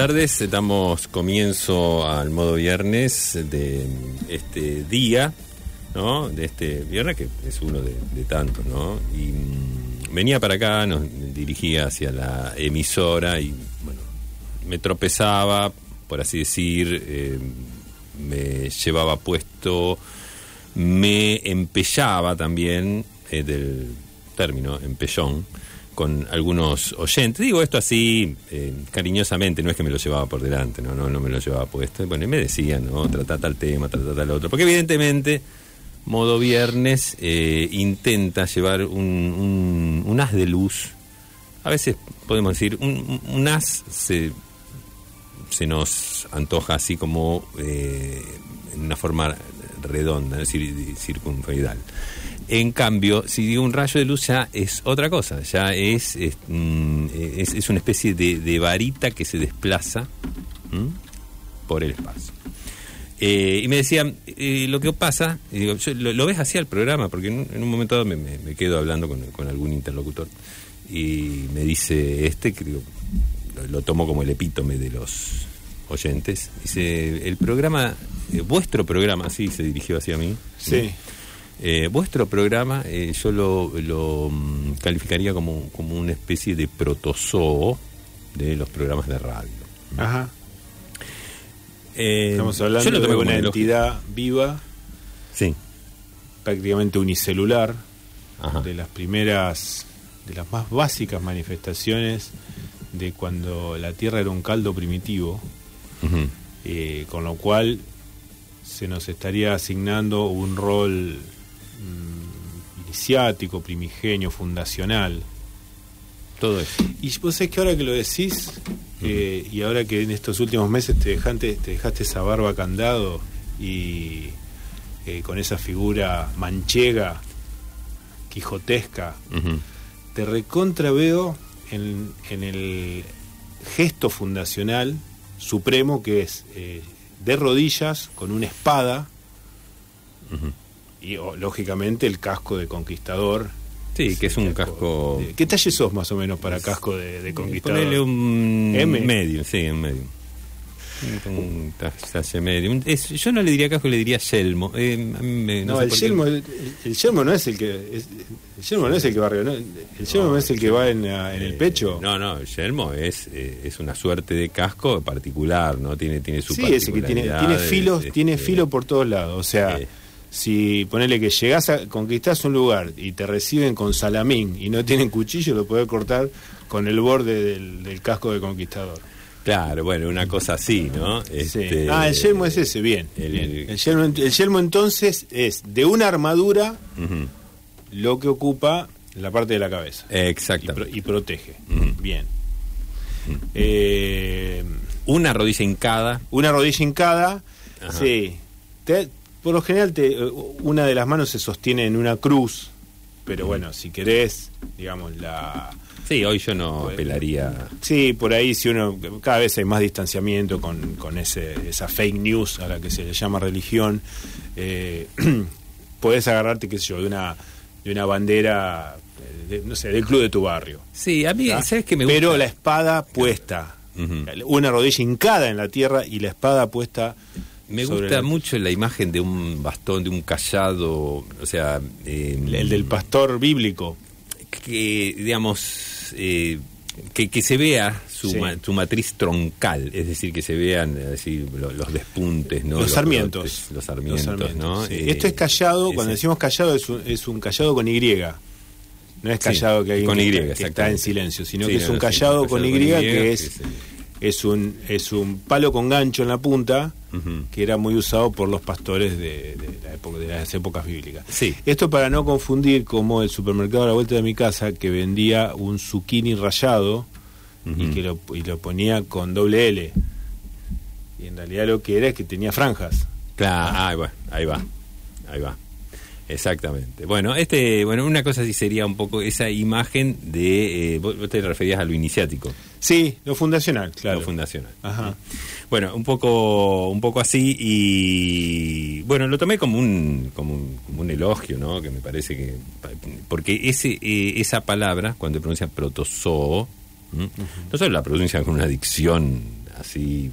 Tardes, damos comienzo al modo viernes de este día, ¿no? De este viernes que es uno de, tantos, ¿no? Y mm, venía para acá, nos dirigía hacia la emisora y, bueno, me tropezaba, por así decir, eh, me llevaba puesto, me empellaba también, del término, empellón, con algunos oyentes. Digo esto así eh, cariñosamente, no es que me lo llevaba por delante, no, no, no me lo llevaba puesto. Bueno, y me decían, ¿no? Trata tal tema, trata tal otro. Porque evidentemente, modo viernes eh, intenta llevar un, un, un haz de luz. A veces podemos decir, un, un as se, se nos antoja así como eh, en una forma redonda, es decir, circunferencial. En cambio, si digo un rayo de luz ya es otra cosa, ya es, es, mm, una especie de, varita que se desplaza por el espacio. Eh, y me decían, eh, lo que pasa, digo, lo, lo, ves así al programa, porque en, un momento dado me, quedo hablando con, algún interlocutor y me dice este, que digo, lo, tomo como el epítome de los oyentes, dice, el programa, eh, vuestro programa, así se dirigió hacia mí. ¿sí? Eh, vuestro programa eh, yo lo, lo um, calificaría como, como, una especie de protozoo de los programas de radio. Ajá. Eh, Estamos hablando de una entidad viva, sí. prácticamente unicelular, Ajá. de las primeras, de las más básicas manifestaciones de cuando la Tierra era un caldo primitivo, uh -huh. con lo cual se nos estaría asignando un rol mmm, iniciático, primigenio, fundacional. Todo eso. Y vos sabés que ahora que lo decís, uh -huh. eh, y ahora que en estos últimos meses te dejaste, te dejaste esa barba candado y eh, con esa figura manchega, quijotesca, uh -huh. te recontra veo en, en, el gesto fundacional supremo que es eh, de rodillas con una espada. Uh -huh y oh, lógicamente el casco de conquistador. Sí, que es un casco. De, ¿Qué talle sos más o menos para casco de, de conquistador? Ponele un M. medio, sí, en medio. Un talle medio. Es, yo no le diría casco, le diría yelmo. Eh, me, no, no el, yelmo, el, el, yelmo no es el que. Es, el yelmo no es el que va ¿no? El yelmo no, no es el que va en, en el pecho. No, no, el yelmo es, eh, es una suerte de casco particular, ¿no? Tiene, tiene su Sí, ese que tiene, tiene filos, este, tiene filo por todos lados. O sea. Si ponele que llegás a conquistás un lugar y te reciben con salamín y no tienen cuchillo, lo podés cortar con el borde del, del casco de conquistador. Claro, bueno, una cosa así, ¿no? Sí. Este, ah, el yelmo es ese, bien. El, yelmo, el yelmo, entonces es de una armadura uh -huh. lo que ocupa la parte de la cabeza. Exacto. Y, y, protege. Uh -huh. Bien. Uh -huh. eh, una rodilla hincada. Una rodilla hincada, Ajá. sí. Te, por lo general te, una de las manos se sostiene en una cruz, pero bueno, si querés, digamos, la... Sí, hoy yo no apelaría... Sí, por ahí si uno, cada vez hay más distanciamiento con, con ese, esa fake news a la que se le llama religión, eh, podés agarrarte, qué sé yo, de una, de una bandera, de, no sé, del club de tu barrio. Sí, a mí, ¿sabes, ¿sabes que me gusta? Pero la espada puesta, uh -huh. una rodilla hincada en la tierra y la espada puesta me gusta el... mucho la imagen de un bastón, de un callado, o sea... Eh, el del pastor bíblico. Que, digamos, eh, que, que, se vea su, sí. ma, su, matriz troncal, es decir, que se vean así, los, los despuntes, ¿no? Los, sarmientos. Los, los sarmientos, sarmientos, ¿no? Sí. Eh, Esto es callado, cuando decimos callado es un, es un callado con Y. No es callado que, hay con y, que, está en silencio, sino que es un callado, con, y, que es es un, es un palo con gancho en la punta uh -huh. que era muy usado por los pastores de, de, la época, de las épocas bíblicas. Sí. Esto para no confundir como el supermercado a la vuelta de mi casa que vendía un zucchini rallado uh -huh. y que lo, y lo ponía con doble L. Y en realidad lo que era es que tenía franjas. Claro, ah, bueno, ahí va, ahí va. Exactamente. Bueno, este, bueno, una cosa sí sería un poco esa imagen de, eh, vos te referías a lo iniciático. Sí, lo fundacional, claro. Lo fundacional. Ajá. Bueno, un poco, un poco así y bueno, lo tomé como un, como un, como un elogio, ¿no? Que me parece que porque ese, eh, esa palabra cuando pronuncia protozoo, -huh. no solo la pronuncia con una dicción así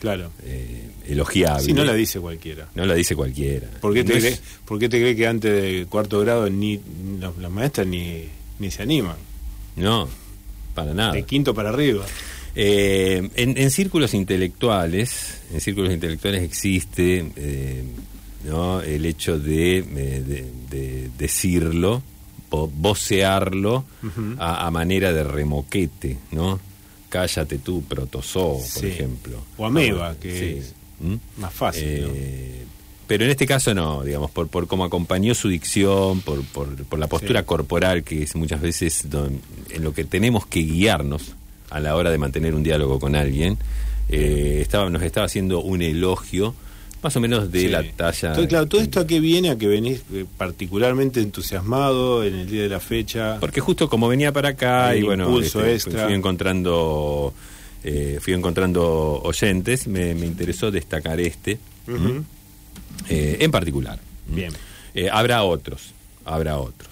Claro. eh, elogiable. Si no la dice cualquiera. No la dice cualquiera. ¿Por qué te, No es- por qué te crees que antes de cuarto grado ni las, las maestras ni, ni se animan? No, para nada. De quinto para arriba. Eh, en, en círculos intelectuales, en círculos intelectuales existe eh, ¿no? el hecho de, eh, de- de decirlo, vo- vocearlo a, a manera de remoquete, ¿no? Cállate tú, protozoo, por Sí. ejemplo. O ameba, que sí. es ¿Mm? más fácil. ¿no? Pero en este caso no, digamos, por, por cómo acompañó su dicción, por, por, por la postura Sí. corporal, que es muchas veces don- en lo que tenemos que guiarnos a la hora de mantener un diálogo con alguien, eh, estaba, nos estaba haciendo un elogio más o menos de Sí. la talla. Entonces, claro, todo esto a qué viene, a que venís eh, particularmente entusiasmado en el día de la fecha. Porque justo como venía para acá y bueno, este, fui encontrando eh, fui encontrando oyentes, me, me interesó destacar este. Eh, en particular. Bien. Eh, habrá otros, habrá otros.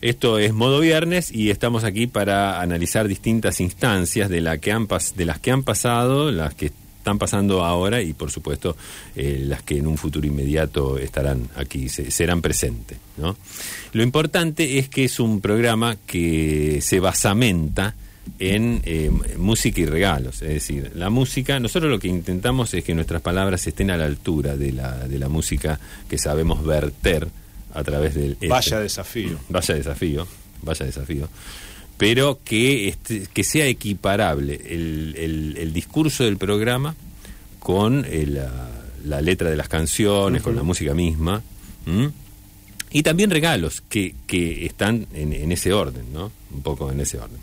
Esto es modo viernes y estamos aquí para analizar distintas instancias de, la que han de las que han pasado, las que están pasando ahora y por supuesto eh, las que en un futuro inmediato estarán aquí, se- serán presentes. ¿no? Lo importante es que es un programa que se basamenta en eh, música y regalos, es decir, la música, nosotros lo que intentamos es que nuestras palabras estén a la altura de la, de la música que sabemos verter a través del... éter. Vaya desafío. Vaya desafío, vaya desafío. Pero que, este- que sea equiparable el, el- el discurso del programa con eh, la, la letra de las canciones, con la música misma. Y también regalos que, que están en, en ese orden, ¿no? Un poco en ese orden.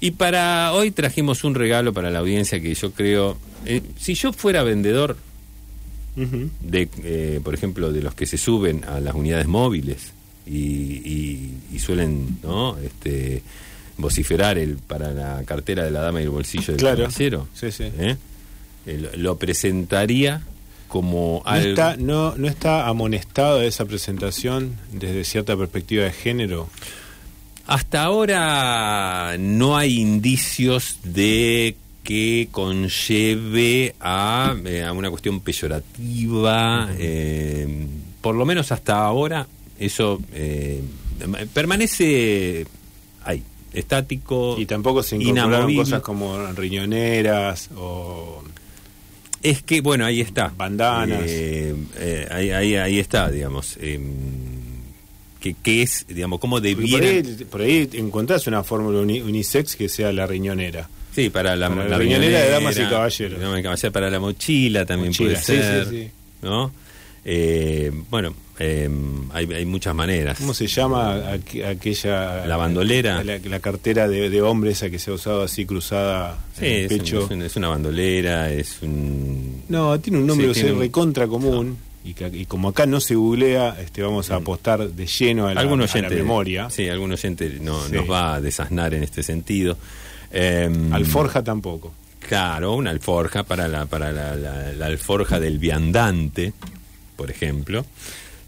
Y para hoy trajimos un regalo para la audiencia que yo creo, eh, si yo fuera vendedor de, eh, por ejemplo, de los que se suben a las unidades móviles y, y- y suelen, ¿no? Este, vociferar el para la cartera de la dama y el bolsillo del Claro. caballero. Sí, sí. ¿eh? Lo, presentaría como ¿No está, no, ¿No está amonestado esa presentación desde cierta perspectiva de género? Hasta ahora no hay indicios de que conlleve a, eh, a una cuestión peyorativa. eh, por lo menos hasta ahora eso eh, permanece ahí, estático. Y tampoco se incorporaron inamovible. cosas como riñoneras o... Es que, bueno, ahí está. Bandanas. Eh, ahí, ahí, ahí está, digamos. Que, que es, digamos, Por debiera... ahí, por ahí encontrás una fórmula uni- unisex que sea la riñonera. Sí, para la, Para la riñonera de damas y caballeros. Damas y caballeros, Para la mochila también Mochila, puede sí, ser. sí, sí. ¿no? Eh, bueno, eh, hay, hay muchas maneras. ¿Cómo se llama aqu- aquella... La bandolera. La, la cartera de, de hombre esa que se ha usado así cruzada Sí, en el es, pecho. un- es un- es una bandolera, es un... No, tiene un nombre Sí, que un- recontra común. Y, que- y como acá no se googlea, este, vamos a apostar de lleno a la, algún a la oyente, memoria. Sí, algún oyente no, Sí. nos va a desasnar en este sentido. Eh, Alforja tampoco. Claro, una alforja para la, para la, la- la alforja del viandante, por ejemplo.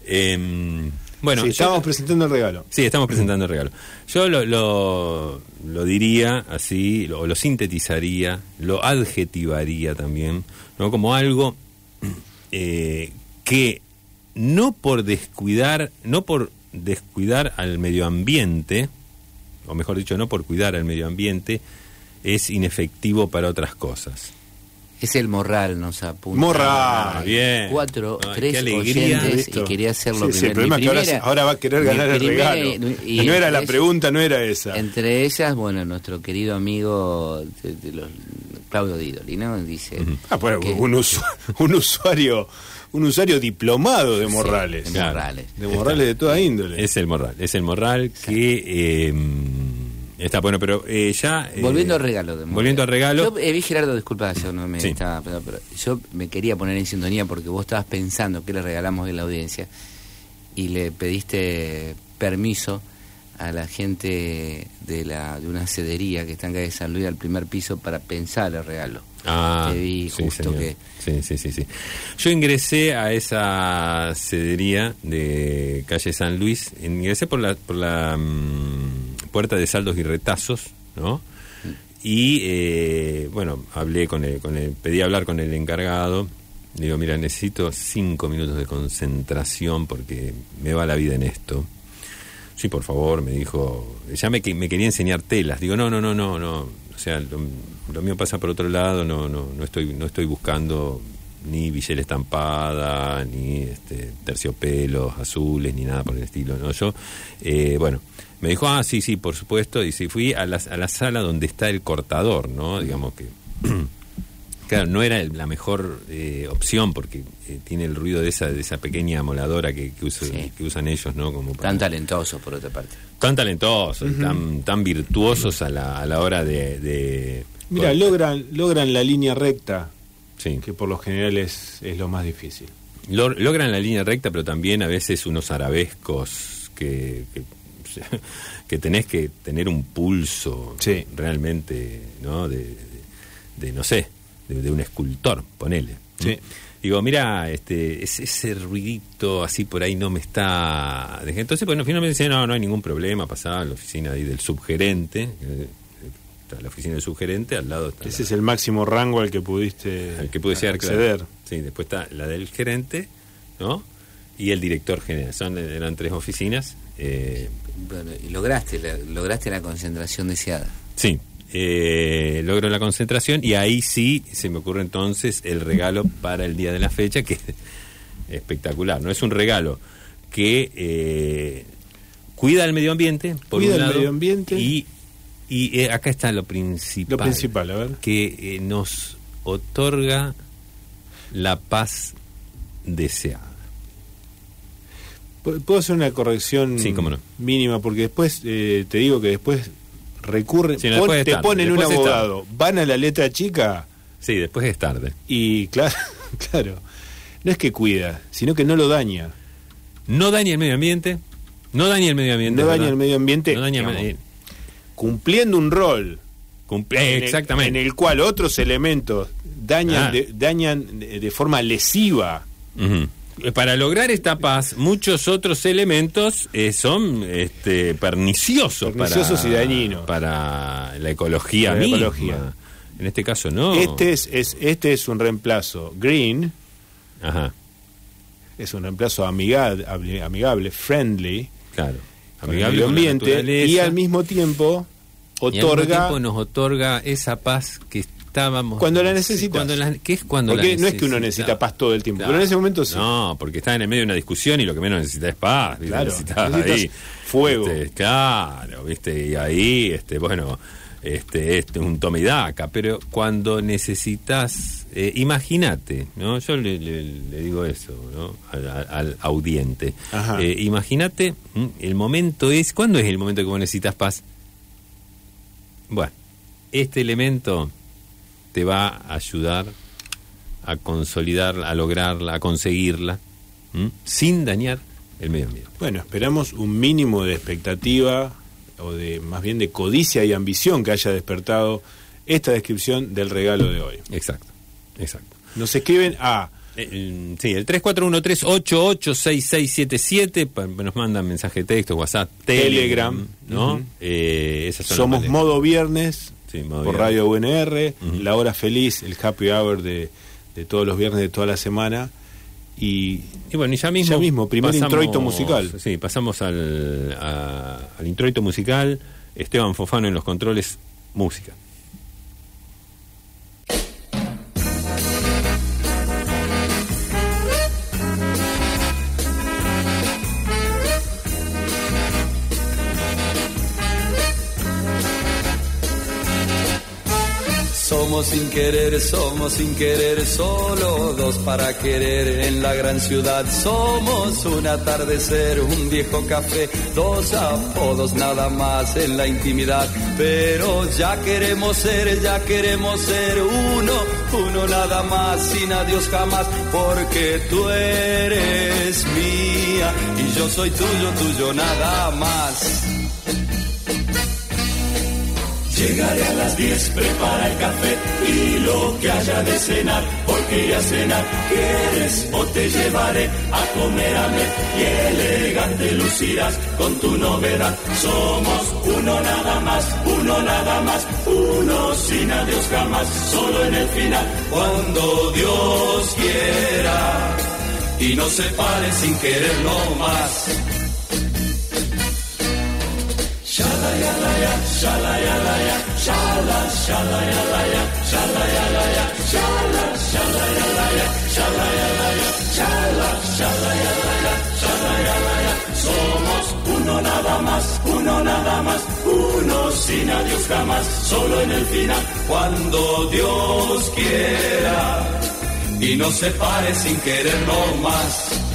Eh, bueno, sí, yo- estábamos presentando el regalo. Sí, estamos presentando el regalo. Yo lo, lo, lo diría así, lo, lo sintetizaría, lo adjetivaría también, ¿no? Como algo eh, que no por descuidar, no por descuidar al medio ambiente, o mejor dicho, no por cuidar al medio ambiente, es inefectivo para otras cosas. Es el morral, nos apunta. Morral, Hay bien. Cuatro, Ay, tres alegría. oyentes Listo. y quería hacerlo Sí, sí, el primero. problema es que ahora, ahora va a querer ganar el regalo. y no era la entre- pregunta, no era esa. Entre ellas, bueno, nuestro querido amigo de- de los- Claudio Didoli, ¿no? Dice. Ah, bueno, que- un, usu- un usuario un usuario diplomado de Sí, Morrales. de Claro. Morrales. De Morrales de toda índole. Es el morral, es el morral que eh, está bueno, pero eh, ya... eh, Volviendo al regalo. de Volviendo al regalo. Yo, eh, vi, Gerardo, disculpa, yo no me Sí. estaba. Pero, pero yo me quería poner en sintonía porque vos estabas pensando que le regalamos a la audiencia y le pediste permiso a la gente de la de una cedería que está en calle San Luis al primer piso para pensar el regalo. Ah, Te vi sí, justo señor. que- Sí, sí, sí, sí. Yo ingresé a esa cedería de calle San Luis, ingresé por la, por la mm, puerta de saldos y retazos, ¿no? y eh, bueno, hablé con el, con el, pedí hablar con el encargado. Le digo, mira, necesito cinco minutos de concentración porque me va la vida en esto. Sí, por favor, me dijo. Ya me, me quería enseñar telas. Digo, no, no, no, no, no. O sea, lo, lo mío pasa por otro lado. No, no, no estoy, no estoy buscando ni villera estampada, ni este, terciopelos azules, ni nada por el estilo. ¿no? Yo, eh, bueno, me dijo, ah, sí, sí, por supuesto, y sí, fui a la, a la sala donde está el cortador, ¿no? Digamos que... Claro, no era la mejor eh, opción porque eh, tiene el ruido de esa de esa pequeña moladora que, que, usa, Sí. que usan ellos, ¿no? Como para- Tan talentoso, por otra parte. tan talentosos, tan, tan virtuosos a la, a la hora de... de Mira, logran, logran la línea recta, Sí. que por lo general es, es lo más difícil. Lo- logran la línea recta, pero también a veces unos arabescos que, que, que tenés que tener un pulso Sí. realmente, ¿no? De, de- de, no sé, de, de un escultor, ponele. Sí. Digo, mira, este, ese, ese ruidito así por ahí no me está... Entonces, bueno, finalmente dice, no, no hay ningún problema, pasaba a la oficina ahí del subgerente, eh, está la oficina del subgerente, al lado está Ese la- es el máximo rango al que pudiste al que pude llegar, claro. acceder. Sí, después está la del gerente, ¿no? Y el director general. Son, eran tres oficinas. eh, Bueno, y lograste la, lograste la concentración deseada. sí, eh, logro la concentración y ahí sí se me ocurre entonces el regalo para el día de la fecha, que es espectacular. No es un regalo que eh, cuida el medio ambiente, por Cuida un el medio ambiente. Y, y eh, acá está lo principal. Lo principal, a ver. que nos otorga la paz deseada. ¿Pu- ¿Puedo hacer una corrección Sí, cómo no. mínima? Porque después, te digo que después recurren, no, pon- te tarde, ponen un abogado, van a la letra chica Sí, después es tarde. y claro, claro, no es que cuida, sino que no lo daña. No daña el medio ambiente. No daña el medio ambiente. No daña el medio ambiente, No daña el digamos, Cumpliendo un rol cumple- en el- exactamente. en el cual otros elementos dañan, Ah. de, dañan de, de forma lesiva. Eh, Para lograr esta paz, muchos otros elementos eh, son este, perniciosos, Perniciosos para, y dañinos. para la ecología Para la misma. ecología. En este caso, no. Este es, es este es un reemplazo green, Ajá, es un reemplazo amigable, amigable friendly, claro. con el Amigable medio ambiente y al mismo tiempo Y al mismo otorga tiempo nos otorga esa paz que Cuando la necesitas. cuando la- ¿Qué es cuando porque la no es que uno necesita paz todo el tiempo Claro. pero en ese momento sí No, porque está en el medio de una discusión y lo que menos necesita es paz. Claro, Necesitas necesitas ahí, fuego. este, claro, ¿viste? Y ahí, este, bueno, este, este, un toma y daca. Pero cuando necesitas, eh, imagínate, ¿no? Yo le, le- le digo eso, ¿no? Al, audiente. Eh, imagínate, el momento es, ¿cuándo es el momento que vos necesitas paz? Bueno, este elemento te va a ayudar a consolidarla, a lograrla, a conseguirla, ¿m? sin dañar el medio ambiente. bueno esperamos un mínimo de expectativa o de más bien de codicia y ambición que haya despertado esta descripción del regalo de hoy Exacto, exacto. nos escriben a Eh, eh, sí, el 3413886677 pa- nos mandan mensaje de texto, WhatsApp, Telegram, Telegram, ¿no? Eh, esas son somos modo viernes Sí, por. Radio UNR la hora feliz el happy hour de, de todos los viernes de toda la semana y Y bueno, y ya mismo. Ya mismo, primer introito musical. Sí, pasamos al, a- al introito musical. Esteban Fofano en los controles, música. Somos sin querer, somos sin querer, solo dos para querer en la gran ciudad. Somos un atardecer, un viejo café, dos apodos nada más en la intimidad. Pero ya queremos ser, ya queremos ser uno, uno nada más, sin adiós jamás, porque tú eres mía y yo soy tuyo, tuyo nada más. Llegaré a las 10, prepara el café y lo que haya de cenar, porque iré a cenar quieres o te llevaré a comer a y elegante lucirás con tu novedad. Somos uno nada más. uno nada más, uno sin adiós jamás, solo en el final, cuando Dios quiera y no se pare sin quererlo más. Shala ya la ya, shala ya la ya, shala shala ya la ya, shala ya la ya, shala shala ya la ya, shala ya la ya, shala shala ya la ya, shala ya la ya. Somos uno nada más, uno nada más, uno sin adiós jamás, solo en el final, cuando Dios quiera y no se pare sin quererlo más.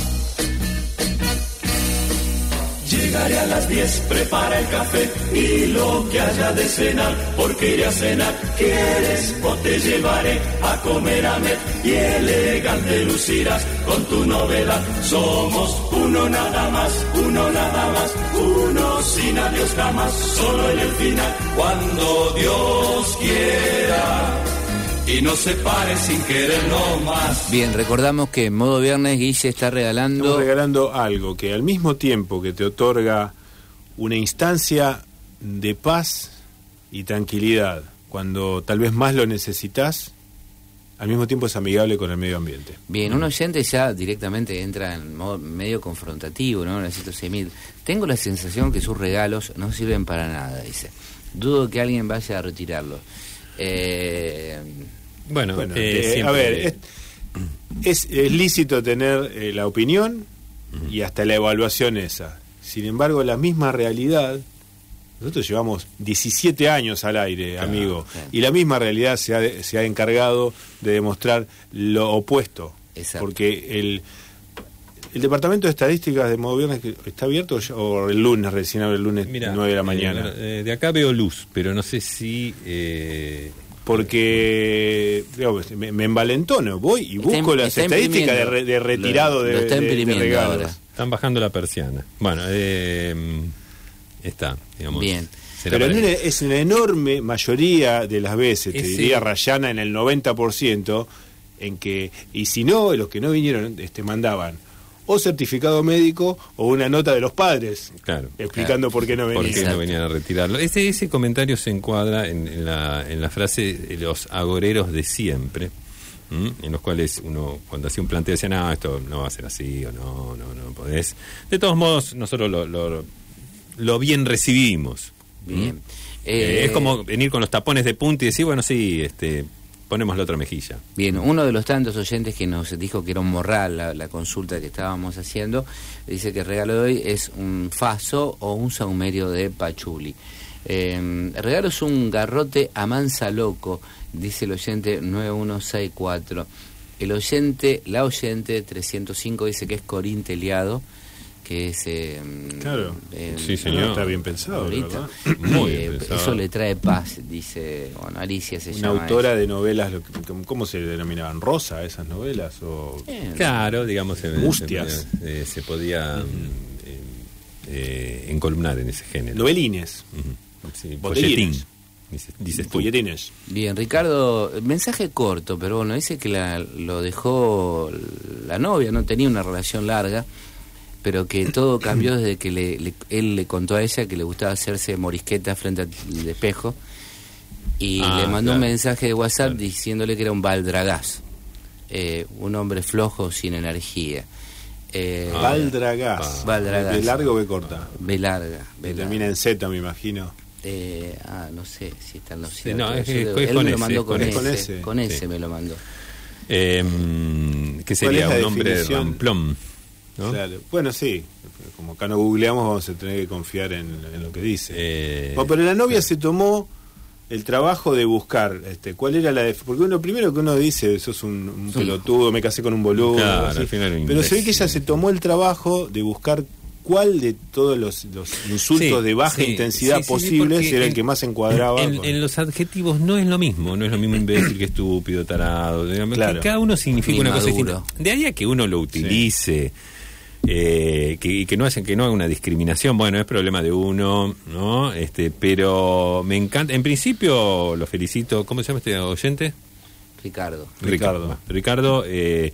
Llegaré a las 10, prepara el café y lo que haya de cenar, porque iré a cenar, quieres o te llevaré a comer a Met. Y elegante lucirás con tu novela. Somos uno nada más, uno nada más, uno sin adiós jamás, solo en el final, cuando Dios quiera y no se pare sin quererlo más. Bien, recordamos que en modo viernes Guille está regalando. Estamos regalando algo que al mismo tiempo que te otorga una instancia de paz y tranquilidad, cuando tal vez más lo necesitas, al mismo tiempo es amigable con el medio ambiente. Bien, un oyente ya directamente entra en modo medio confrontativo, ¿no? Necesito semil. Tengo la sensación que sus regalos no sirven para nada, dice. Dudo que alguien vaya a retirarlos. Eh, Bueno, Bueno, eh, eh, a ver, es, es- es lícito tener eh, la opinión y hasta la evaluación esa. Sin embargo, la misma realidad, nosotros llevamos 17 años al aire, amigo, claro. y la misma realidad se ha, se ha encargado de demostrar lo opuesto. Exacto. Porque el, el Departamento de Estadísticas de Modo Viernes está abierto o el lunes, recién abre el lunes Mira, 9 de la mañana. eh, de acá veo luz, pero no sé si. eh, porque digamos, me, me envalentono, voy y busco las está estadísticas de, re- de retirado Lo- de, lo está de- de imprimiendo regalos. ahora. están bajando la persiana. Bueno, eh, está, digamos. Bien. Pero una- es en la enorme mayoría de las veces, te Ese- diría Rayana en el 90%, en que, y si no, los que no vinieron este, mandaban o certificado médico o una nota de los padres Claro. explicando por qué no ¿Por venían. qué no venían a retirarlo? Ese, ese comentario se encuadra en, en la, en la frase de los agoreros de siempre, ¿m? en los cuales uno, cuando hacía un planteo, decía, no, esto no va a ser así, o no, no, no podés. De todos modos, nosotros lo, lo, lo bien recibimos. Bien. Eh, Eh, es como venir con los tapones de punta y decir, bueno, sí, este, ponemos la otra mejilla. Bien, uno de los tantos oyentes que nos dijo que era un morral la, consulta que estábamos haciendo, dice que el regalo de hoy es un faso o un saumerio de pachuli. Eh, regalo es un garrote a mansa loco, dice el oyente 9164. El oyente, la oyente 305 dice que es Corín Teliado, que es... eh, Claro. eh, Sí, señor. Está bien pensado. ¿verdad? Muy Eh, bien pensado. Eso le trae paz, dice, bueno, Alicia se Una llama. autora ella. de novelas, lo que- ¿cómo se denominaban? ¿Rosa esas novelas? O... Bien. Claro, digamos, Mustias. se, eh, se podía mm, eh, eh, encolumnar en ese género. Novelines. Ujú. Sí, Botellines. folletín, dices, dices. Folletines. Bien, Ricardo, mensaje corto, pero bueno, dice que la, lo dejó la novia, no tenía una relación larga, pero que todo cambió desde que le- le- él le contó a ella que le gustaba hacerse morisqueta frente al espejo y Ah, le mandó un mensaje de WhatsApp Claro. diciéndole que era un baldragás, eh, un hombre flojo, sin energía. Eh, Ah. Valdragás. Valdragás. ¿De largo o B corta? B larga, B Que larga. termina en Z, me imagino. Eh, ah, no sé si están los Sí, no, es- él con me lo ese, mandó con, con ese, ese. con ese Sí. me lo mandó. Eh, ¿Qué sería? es la Un hombre ramplón. ¿No? Claro. Bueno, sí. Como acá no googleamos, vamos a tener que confiar en, en lo que dice. Eh, Bueno, pero la novia se tomó el trabajo de buscar este, cuál era la def- porque uno primero que uno dice sos un, un pelotudo me casé con un boludo Claro, así. pero se ve que ella se tomó el trabajo de buscar cuál de todos los, los insultos Sí, de baja sí, intensidad sí, sí, sí, posibles era el que más encuadraba En, con- en los adjetivos no es lo mismo, no es lo mismo imbécil que estúpido, tarado. digamos, Claro. que Cada uno significa una cosa distinta. De ahí a que uno lo utilice. Eh, que, y que no hacen que no haga una discriminación bueno es problema de uno no este pero me encanta en principio lo felicito cómo se llama este oyente Ricardo. Ricardo. Ricardo, eh,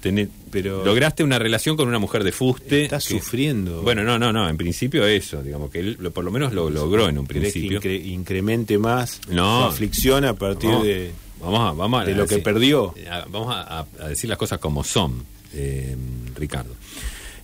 tener, Pero- lograste una relación con una mujer de fuste. Estás que- sufriendo. Bueno, no, no, no, en principio eso, digamos que él lo- por lo menos lo logró en un ¿Querés que principio. incre- incremente más No. su aflicción a partir No. de, Vamos a, vamos a- de lo que perdió? A- Vamos a, a- a decir las cosas como son, eh, Ricardo.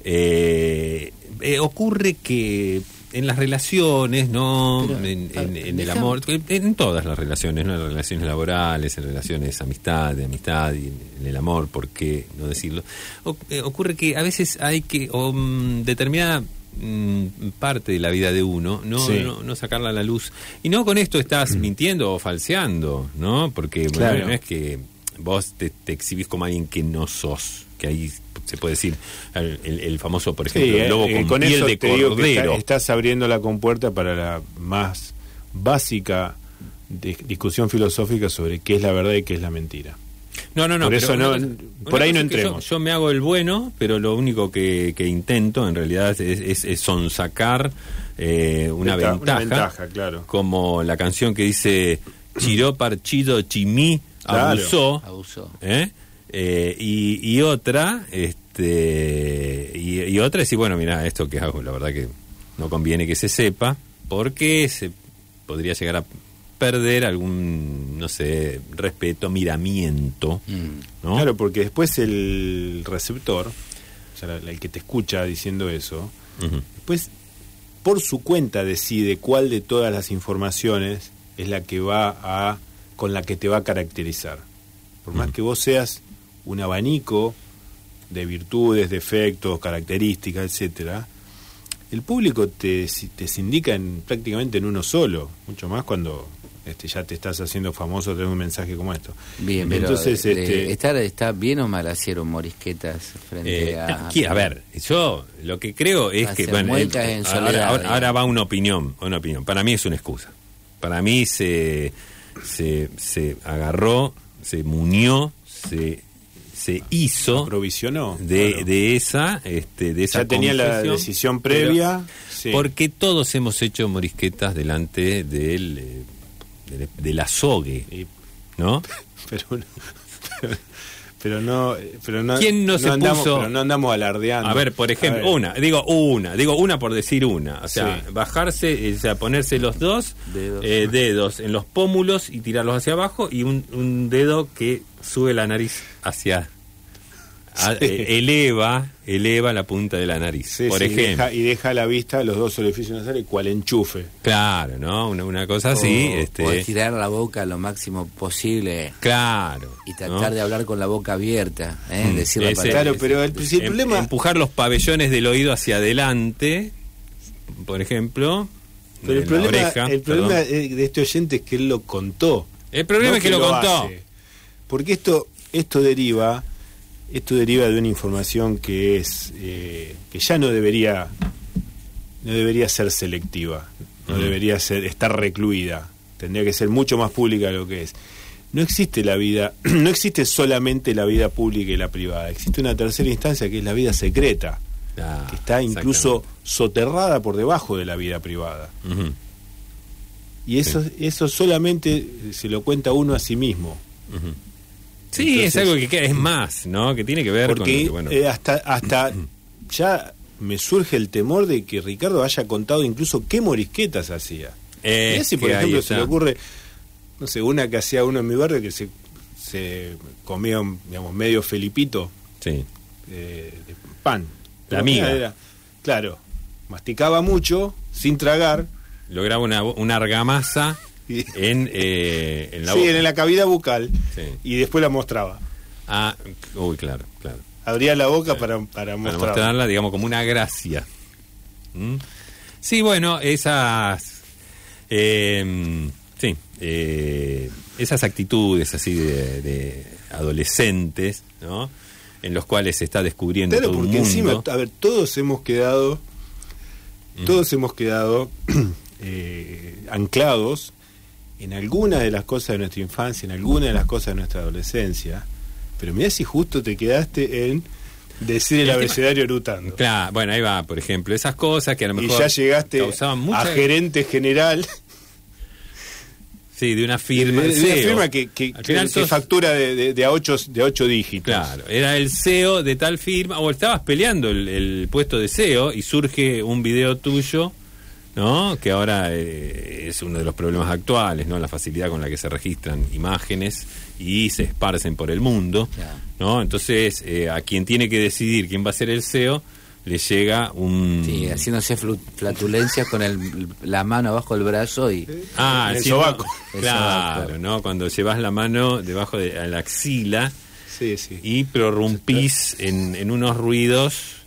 Eh, eh, ocurre que en las relaciones, ¿no? Pero, en, a- en- en el amor, en todas las relaciones, ¿no? En relaciones laborales, en relaciones amistad, de amistad y en el amor, ¿por qué no decirlo? O- eh, ocurre que a veces hay que, o mm, determinada mm, parte de la vida de uno, no, Sí. no, no sacarla a la luz. Y no con esto estás mintiendo o falseando, ¿no? Porque bueno, Claro. no es que vos te, te exhibís como alguien que no sos, que ahí se puede decir el, famoso, por ejemplo, Sí, el lobo eh, con, piel eso de te digo que está- estás abriendo la compuerta para la más básica de- discusión filosófica sobre qué es la verdad y qué es la mentira. No, no, no. Por pero eso no- una por una ahí no entremos. Yo, yo me hago el bueno, pero lo único que, que intento en realidad es, es, es sonsacar eh, una, Esta- ventaja, ventaja, claro. Como la canción que dice Chiró Parchido Chimí Claro. abusó. Abusó. ¿eh? Eh, y, y otra, este, y, y otra es decir, bueno, mira, esto que hago, la verdad que no conviene que se sepa, porque se podría llegar a perder algún, no sé, respeto, miramiento, Mm. ¿no? Claro, porque después el receptor, o sea, el que te escucha diciendo eso, Ujú. después por su cuenta decide cuál de todas las informaciones es la que va a con la que te va a caracterizar. Por más que vos seas un abanico de virtudes, defectos, características, etcétera, el público te, te sindica en, prácticamente en uno solo, mucho más cuando este, ya te estás haciendo famoso tener un mensaje como esto. Bien, pero Entonces, eh, este, ¿está, ¿está bien o mal hacer morisquetas frente Eh, a... aquí, a ver, yo lo que creo es que bueno, en ahora, soledad, ahora- va una opinión, una opinión. Para mí es una excusa. Para mí se se, se agarró, se munió, se se hizo aprovisionó. de, claro. de esa este de esa ya tenía la decisión previa. sí. Porque todos hemos hecho morisquetas delante del eh, del, del azogue, Y- ¿no? pero, no- pero, pero no, pero no, ¿Quién no se andamos, puso- pero no andamos alardeando. A ver, por ejemplo, ver, una, digo una, digo una por decir una, o sea, Sí. bajarse, eh, o sea, ponerse los dos Dedos. eh, dedos en los pómulos y tirarlos hacia abajo y un, un dedo que sube la nariz hacia, a- eh, eleva, eleva la punta de la nariz, sí, por sí, ejemplo. deja- y deja a la vista los dos orificios nasales cual enchufe. Claro, ¿no? Una, una cosa así, O- este, O estirar la boca lo máximo posible claro. y tratar ¿no? de hablar con la boca abierta, ¿eh? Mm, decir la ese- palabra. Claro, pero el, si el Em- problema... empujar los pabellones del oído hacia adelante, por ejemplo, pero el problema, oreja, el problema de este oyente es que él lo contó. El problema no es que, lo contó. hace. Porque esto, esto deriva, esto deriva de una información que es, eh, que ya no debería, no debería ser selectiva, no debería ser, estar recluida, tendría que ser mucho más pública de lo que es. No existe la vida, no existe solamente la vida pública y la privada, existe una tercera instancia que es la vida secreta, Ah, que está incluso soterrada por debajo de la vida privada. Y eso, eso solamente se lo cuenta uno a sí mismo. Sí, es algo que queda- es más, ¿no? Que tiene que ver con Porque que, bueno, eh, hasta, hasta ya me surge el temor de que Ricardo haya contado incluso qué morisquetas hacía. si, por ejemplo, se le ocurre, no sé, una que hacía uno en mi barrio que se, se comía, digamos, medio felipito Sí. eh, de pan. La Pero miga. era- claro, masticaba mucho, sin tragar, Lograba una, una argamasa en, eh, en la sí, boca. en la cavidad bucal, Sí. y después la mostraba. Ah, uy, claro, claro. Abría la boca para, para Para mostrarla. mostrarla, digamos, como una gracia. ¿Mm? Sí, bueno, esas. eh, sí, eh, esas actitudes así de, de adolescentes, ¿no? En los cuales se está descubriendo Claro, todo un porque mundo. encima, a ver, todos hemos quedado, Mm. todos hemos quedado eh, anclados en alguna de las cosas de nuestra infancia, en alguna de las cosas de nuestra adolescencia. Pero mira si justo te quedaste en decir el, abecedario erutando. Claro, bueno, ahí va, por ejemplo, esas cosas que a lo Y mejor ya llegaste mucha... a gerente general Sí, de una firma. de, una CEO. firma que, que, que- factura de, a ocho, de a ocho dígitos. Claro, era el CEO de tal firma, o estabas peleando el, el puesto de CEO y surge un video tuyo, ¿no? Que ahora eh, es uno de los problemas actuales, ¿no? La facilidad con la que se registran imágenes y se esparcen por el mundo. ¿no? Entonces, eh, a quien tiene que decidir quién va a ser el CEO, le llega un... Sí, haciéndose flatulencias con el, la mano abajo del brazo y... Ah, el sobaco. Claro. ¿no? Cuando llevas la mano debajo de la axila Sí, sí. y prorrumpís en, en unos ruidos,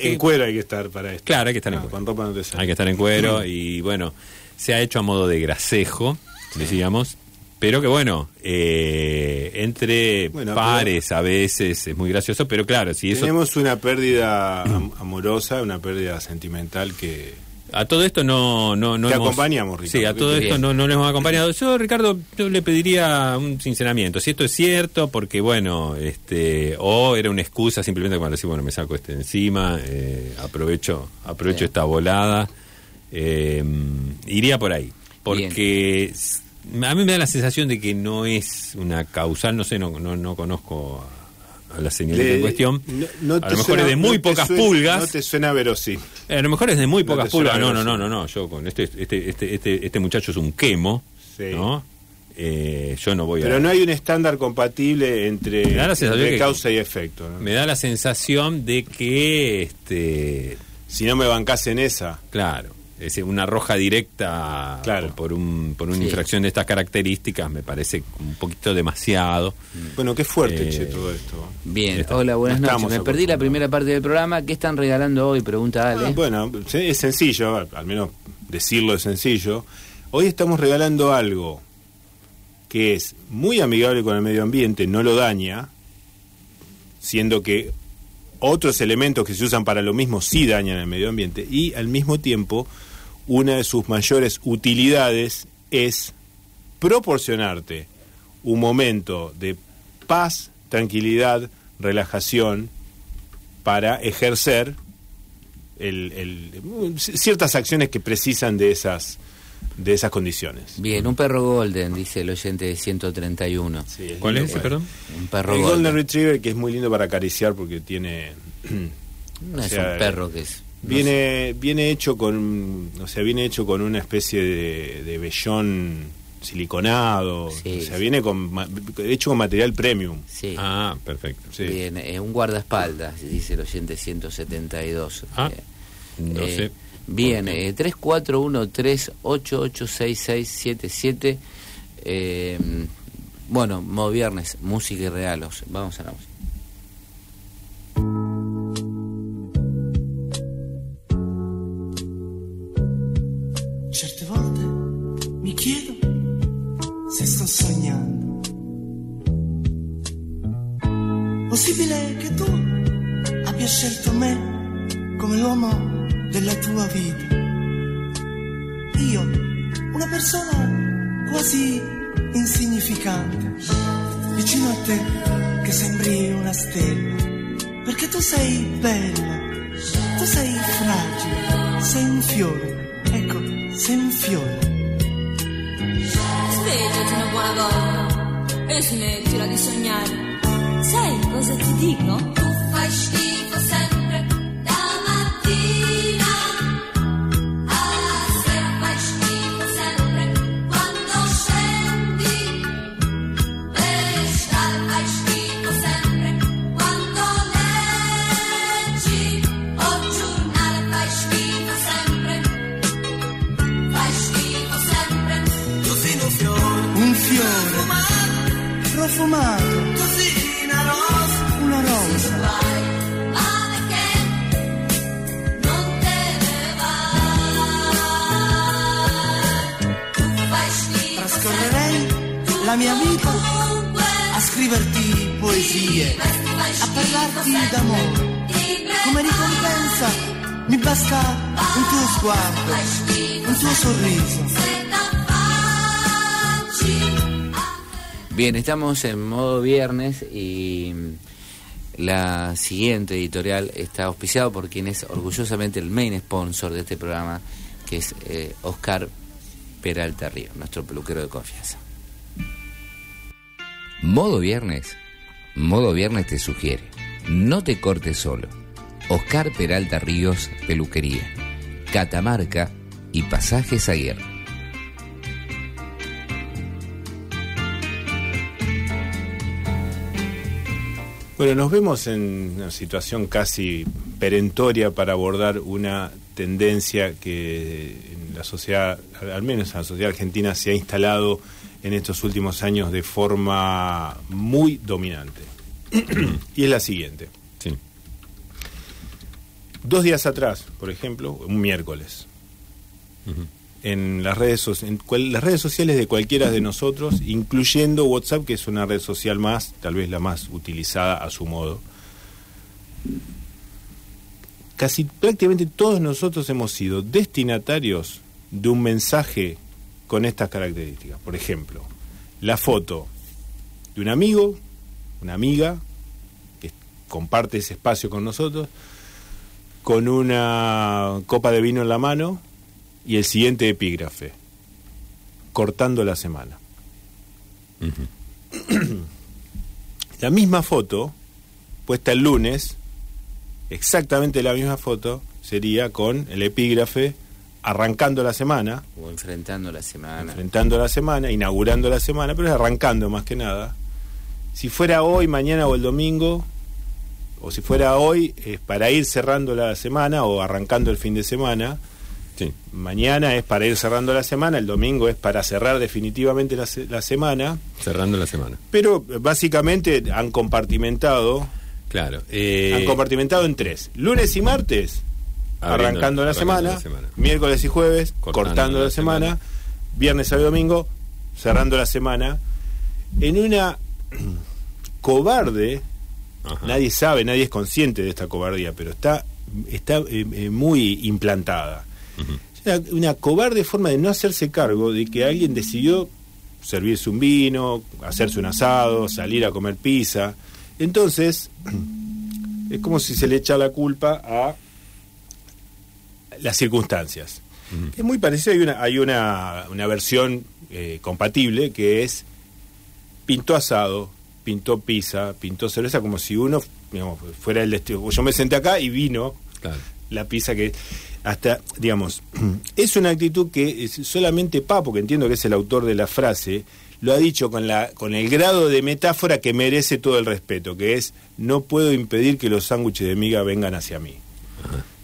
En cuero hay que estar para esto. Claro, hay que estar en Ah, cuero. Con ropa no te sale. Hay que estar en cuero y bueno, se ha hecho a modo de gracejo, decíamos, pero que bueno, eh, entre Bueno, pares a veces es muy gracioso, pero claro, si eso... Tenemos una pérdida am- amorosa, una pérdida sentimental que... A todo esto no, no, no Te hemos- acompañamos, Ricardo. Sí, a todo esto no, no le hemos acompañado. Yo, Ricardo, yo le pediría un sinceramiento. Si esto es cierto, porque bueno, este, o era una excusa simplemente para decir, bueno, me saco este encima, eh, aprovecho, aprovecho esta volada. eh, iría por ahí. Porque a mí me da la sensación de que no es una causal, no sé, no, no, no conozco a, a la señorita Le- en cuestión. no- no a lo mejor suena- es de muy no pocas suena- pulgas. No te suena verosímil. A lo mejor es de muy pocas pulgas. No, no, no, no, no. Yo con este, este, este, este, este muchacho es un quemo, Sí. ¿no? Eh, yo no voy a. Pero no hay un estándar compatible entre, que- causa y efecto. ¿no? Me da la sensación de que, este, Si no me bancás en esa, claro, es decir, una roja directa Claro. por un por una Sí. infracción de estas características me parece un poquito demasiado. bueno, qué fuerte, Eh, che, todo esto. Bien, Está. hola, buenas No noches. Me perdí la primera parte del programa. ¿Qué están regalando hoy? Pregunta Ale. Ah, bueno, es sencillo, al- al menos decirlo es sencillo. Hoy estamos regalando algo que es muy amigable con el medio ambiente, no lo daña, siendo que otros elementos que se usan para lo mismo sí dañan el medio ambiente y al mismo tiempo una de sus mayores utilidades es proporcionarte un momento de paz, tranquilidad, relajación para ejercer el- el- ciertas acciones que precisan de esas de esas condiciones. Bien, un perro golden, dice el oyente de 131. Sí, ¿Cuál es ese, perdón? Un perro El golden. Golden Retriever que es muy lindo para acariciar porque tiene No o es un perro que es... no viene viene hecho con o sea viene hecho con una especie de, de vellón siliconado Sí, o sea sí. viene con ma- hecho con material premium. Sí. Ah, perfecto. Sí. Bien, eh, un guardaespaldas, dice el oyente 172. Ah, Eh, no eh, sé. Bien, eh, 3413886677. Eh, bueno, modo viernes, música y regalos. Vamos a la música. Sognando. Possibile che tu abbia scelto me come l'uomo della tua vita. Io, una persona quasi insignificante, vicino a te che sembri una stella, perché tu sei bella, tu sei fragile, sei un fiore, ecco, sei un fiore. Svegliati una buona volta e smettila di sognare. Sai cosa ti dico? Tu fai schifo sguardo, un Bien, estamos en modo viernes y la siguiente editorial está auspiciado por quien es orgullosamente el main sponsor de este programa, que es eh, Oscar Peralta Río, nuestro peluquero de confianza. Modo Viernes. Modo Viernes te sugiere. No te cortes solo. Oscar Peralta Ríos, Peluquería. Catamarca y Pasajes Aguirre. Bueno, nos vemos en una situación casi perentoria para abordar una tendencia que en la sociedad, al menos en la sociedad argentina, se ha instalado en estos últimos años de forma muy dominante. y es la siguiente. Dos días atrás, por ejemplo, un miércoles, en las redes, so- en cual- las redes sociales de cualquiera de nosotros, incluyendo WhatsApp, que es una red social más, tal vez la más utilizada a su modo. Casi prácticamente todos nosotros hemos sido destinatarios de un mensaje con estas características. Por ejemplo, la foto de un amigo, una amiga, que comparte ese espacio con nosotros, con una copa de vino en la mano y el siguiente epígrafe, cortando la semana. la misma foto, puesta el lunes, exactamente la misma foto, sería con el epígrafe arrancando la semana, O enfrentando la semana. enfrentando la semana, inaugurando la semana, pero es arrancando más que nada. Si fuera hoy, mañana o el domingo, o si fuera hoy, es para ir cerrando la semana o arrancando el fin de semana. Sí. Mañana es para ir cerrando la semana, el domingo es para cerrar definitivamente la, se- la semana. Cerrando la semana. Pero eh, básicamente han compartimentado, Claro. eh, han compartimentado en tres. Lunes y martes, Abriendo- arrancando la, arrancando semana, la semana. miércoles y jueves, Cortando cortando, la la, semana, semana. viernes, sábado y domingo, cerrando la semana, en una cobarde, ajá. nadie sabe, nadie es consciente de esta cobardía, pero está, está eh, eh, muy implantada. Una cobarde forma de no hacerse cargo de que alguien decidió servirse un vino, hacerse un asado, salir a comer pizza. Entonces, es como si se le echa la culpa a las circunstancias. Es muy parecido, hay una, hay una, una versión eh, compatible que es pintó asado, pintó pizza, pintó cerveza, como si uno digamos, fuera el destino. Yo me senté acá y vino Claro. la pizza que hasta, digamos, es una actitud que solamente Papo, que entiendo que es el autor de la frase, lo ha dicho con, la, con el grado de metáfora que merece todo el respeto, que es, no puedo impedir que los sándwiches de miga vengan hacia mí.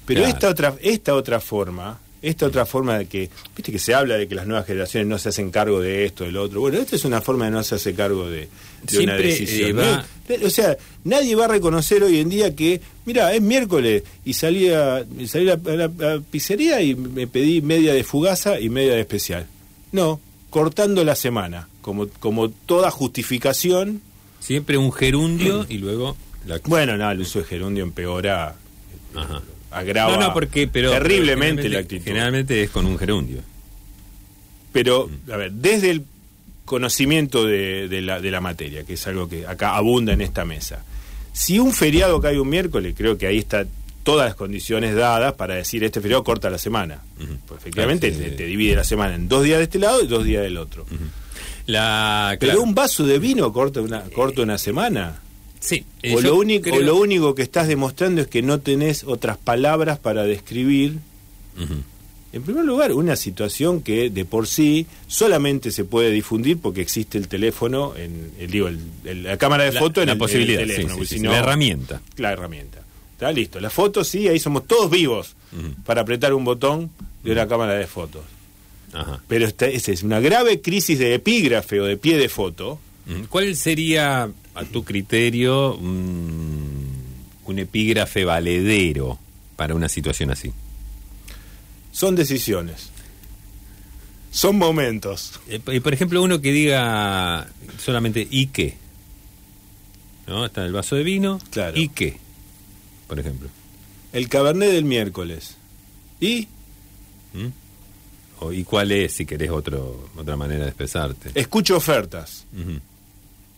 Pero Claro. esta otra esta otra forma, esta otra forma de que, viste que se habla de que las nuevas generaciones no se hacen cargo de esto, del otro. Bueno, esta es una forma de no hacerse cargo de, de una decisión. eh, va- ¿no? O sea, nadie va a reconocer hoy en día que, mira, es miércoles y salí a, salí la- a la pizzería y me pedí media de fugaza y media de especial. No, cortando la semana, como, como toda justificación. Siempre un gerundio y luego la Bueno, no, el uso de gerundio empeora, Ajá. Agrava no, no, porque, pero, terriblemente pero la actitud. Generalmente es con un gerundio. Pero, a ver, desde el conocimiento de, de la, de la materia, que es algo que acá abunda en esta mesa, si un feriado cae un miércoles, creo que ahí está todas las condiciones dadas para decir este feriado corta la semana. Ujú. Pues efectivamente Claro, sí, te, divide la semana en dos días de este lado y dos días del otro. La, Pero un vaso de vino corta una, corta una semana. Sí, eh, O lo, único, creo- o lo único que estás demostrando es que no tenés otras palabras para describir. En primer lugar, una situación que de por sí solamente se puede difundir porque existe el teléfono, en, el, digo, el- el- la cámara de La- foto en la posibilidad, teléfono. sí, sí, la herramienta. La herramienta. Está listo. La foto sí, ahí somos todos vivos para apretar un botón de una cámara de fotos. Ajá. Pero esta, esa es una grave crisis de epígrafe o de pie de foto. ¿Cuál sería, a tu criterio, un, un epígrafe valedero para una situación así? Son decisiones. Son momentos. Eh, p- por ejemplo, uno que diga solamente ¿y qué? ¿No? Está el vaso de vino. Claro. ¿Y qué? Por ejemplo. El cabernet del miércoles. Y ¿Mm? ¿Y cuál es, si querés, otro, otra manera de expresarte? escucho ofertas.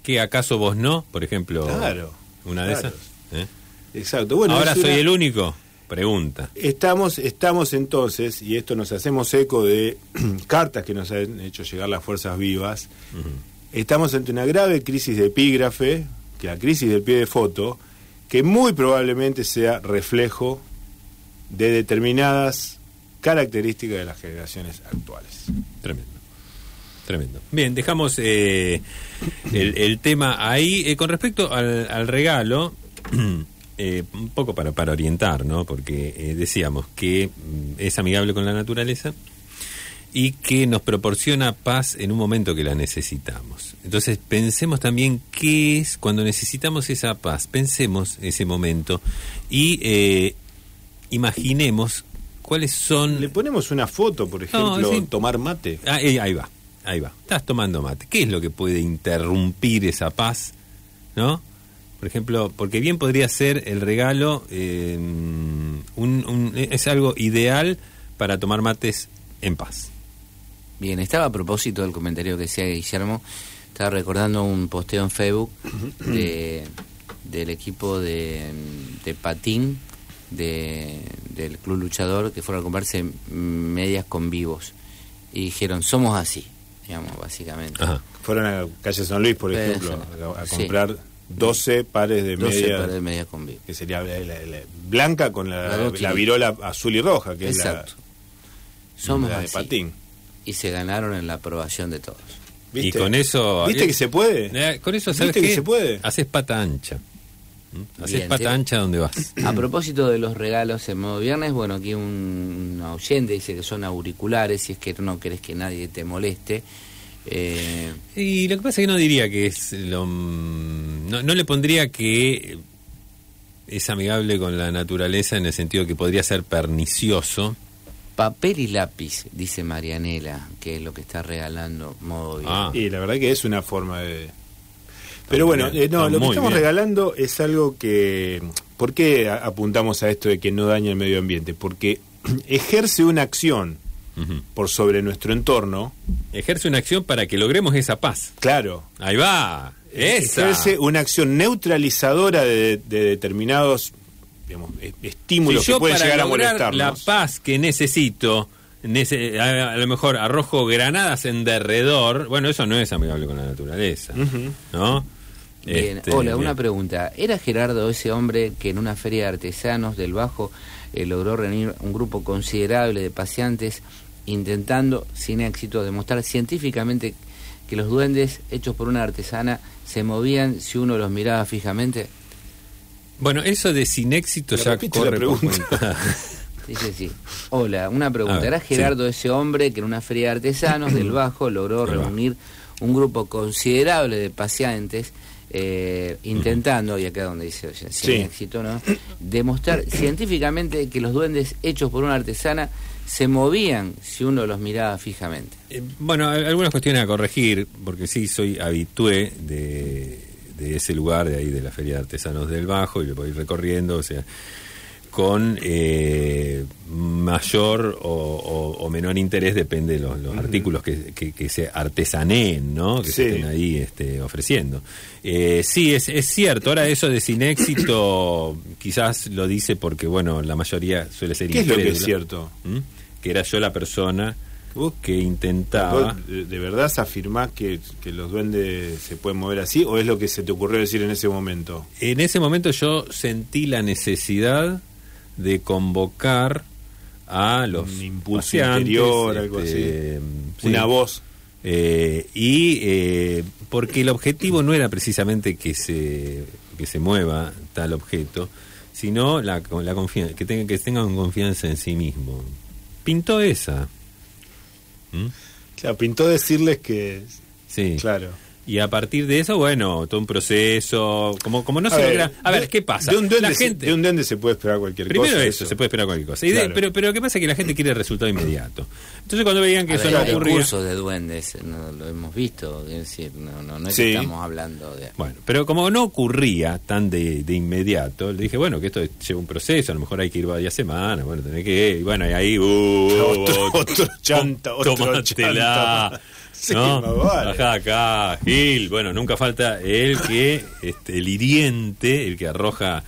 ¿Qué acaso vos no? Por ejemplo. Claro, Una de claro. esas. ¿Eh? Exacto. Bueno, Ahora soy una- el único. pregunta. Estamos, estamos entonces, y esto nos hacemos eco de cartas que nos han hecho llegar las fuerzas vivas, estamos ante una grave crisis de epígrafe, que la crisis del pie de foto, que muy probablemente sea reflejo de determinadas características de las generaciones actuales. Tremendo. Tremendo. Bien, dejamos eh, el, el tema ahí. Eh, con respecto al, al regalo, eh, un poco para, para orientar, ¿no? Porque eh, decíamos que mm, es amigable con la naturaleza y que nos proporciona paz en un momento que la necesitamos. Entonces pensemos también qué es cuando necesitamos esa paz. Pensemos ese momento y imaginemos cuáles son... Le ponemos una foto, por ejemplo, sí. tomar mate. Ah, ahí va, ahí va. Estás tomando mate. ¿Qué es lo que puede interrumpir esa paz? ¿No? Por ejemplo, porque bien podría ser el regalo, eh, un- un- es algo ideal para tomar mates en paz. Bien, estaba a propósito del comentario que decía Guillermo, estaba recordando un posteo en Facebook de, del equipo de, de patín de, del Club Luchador que fueron a comprarse medias con vivos y dijeron, somos así, digamos, básicamente. Ajá. Fueron a Calle San Luis, por Eh, ejemplo, a, a sí. comprar 12 pares de 12 media, pares de medias con vivos. que sería la, la- la blanca con la, La virola azul y roja, que Exacto. es Somos la, la de así. patín. Y se ganaron en la aprobación de todos. Y con eso... ¿Viste que se puede? Eh, con eso, ¿sabes ¿Viste que qué? se puede? Haces pata ancha. ¿Mm? Haces Bien, pata ancha donde vas. A propósito de los regalos en modo viernes, bueno, aquí un, un oyente dice que son auriculares, si es que no querés que nadie te moleste. Eh, Y lo que pasa es que no diría que es lo... mm, No, no le pondría que es amigable con la naturaleza en el sentido que podría ser pernicioso. papel y lápiz, dice Marianela, que es lo que está regalando modo viernes. Ah. Y la verdad que es una forma de... Pero bueno, eh, no, lo que estamos bien. regalando es algo que... ¿Por qué apuntamos a esto de que no daña el medio ambiente? Porque ejerce una acción por sobre nuestro entorno, Ejerce una acción para que logremos esa paz. claro, Ahí va. Esa. ejerce una acción neutralizadora de, de determinados digamos, e- estímulos Si que pueden para llegar a lograr la molestarnos. paz que necesito, nece- a, a lo mejor arrojo granadas en derredor, bueno, eso no es amigable con la naturaleza. ¿no? Bien, Este, hola, bien. una pregunta. ¿Era Gerardo ese hombre que en una feria de artesanos del Bajo eh, logró reunir un grupo considerable de paseantes intentando, sin éxito, demostrar científicamente que los duendes hechos por una artesana se movían si uno los miraba fijamente? Bueno, eso de sin éxito ya la corre pregunta. cuenta. Dice sí. Hola, una pregunta. ¿Era Gerardo ese hombre que en una feria de artesanos del Bajo logró reunir un grupo considerable de paseantes eh, intentando, y acá donde dice o sea, sin Sí. éxito, ¿no? demostrar científicamente que los duendes hechos por una artesana se movían si uno los miraba fijamente? Eh, Bueno, algunas cuestiones a corregir, porque sí soy habitué de, de ese lugar, de ahí de la Feria de Artesanos del Bajo, y lo voy recorriendo, o sea, con eh, mayor o, o- o menor interés, depende de los, los artículos que, que- que se artesaneen, ¿no? Que se Sí. estén ahí este, ofreciendo. Eh, sí, es, es cierto, ahora eso de sin éxito quizás lo dice porque, bueno, la mayoría suele ser ¿Qué es lo que es cierto? ¿Mm? Que era yo la persona que intentaba. ¿Vos de, de verdad afirmás que, que los duendes se pueden mover así o es lo que se te ocurrió decir en ese momento? En ese momento yo sentí la necesidad de convocar a los Un impulso paseantes, interior, algo este, sí. Una voz. Eh, y eh, porque el objetivo no era precisamente que se que se mueva tal objeto, sino la, la confianza, que tengan que tengan confianza en sí mismo. Pintó esa. ¿Mm? Claro, pintó decirles que... Sí. Claro. Y a partir de eso, bueno, todo un proceso, como, como no A se ver, logra... A ver, ¿qué pasa? De un, duende la se, gente... de un duende se puede esperar cualquier Primero cosa. eso, se puede esperar cualquier cosa. Y de- Claro. pero, pero lo que pasa es que la gente quiere el resultado inmediato. Entonces cuando veían que A eso ver, no hay ocurría... cursos de duendes, no, lo hemos visto, es decir, no, no, no es Sí. que estamos hablando de... Bueno, pero como no ocurría tan de, de inmediato, le dije, bueno, que esto lleva un proceso, a lo mejor hay que ir varias semanas, bueno, tenés que ir, y bueno, y ahí... Uh, Otro- otro chanta, otro tómatela. chanta. Sí, ¿no? vale. Acá, Gil. Bueno, nunca falta el que, este, el hiriente, el que arroja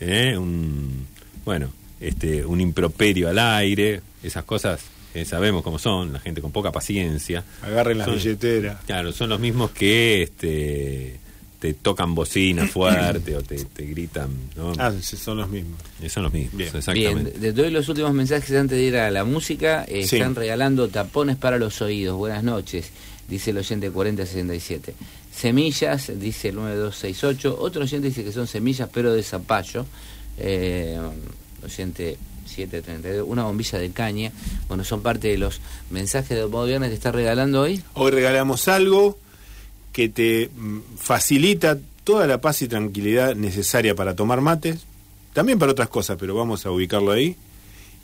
eh, un... Bueno, este, un improperio al aire, esas cosas eh, sabemos cómo son, la gente con poca paciencia. Agarren la Son- billetera. Claro, son los mismos que este, te tocan bocina fuerte o te, te gritan, ¿no? Ah, sí, son los mismos. Eh, son los mismos, Bien. exactamente. Bien, de todos los últimos mensajes antes de ir a la música, eh, Sí. están regalando tapones para los oídos. Buenas noches, dice el oyente 4067. Semillas, dice el 9268. Otro oyente dice que son semillas, pero de zapallo. Eh, oyente 732. Una bombilla de caña. Bueno, son parte de los mensajes de modo viernes que está regalando hoy. Hoy regalamos algo que te mm, facilita toda la paz y tranquilidad necesaria para tomar mates, también para otras cosas, pero vamos a ubicarlo ahí,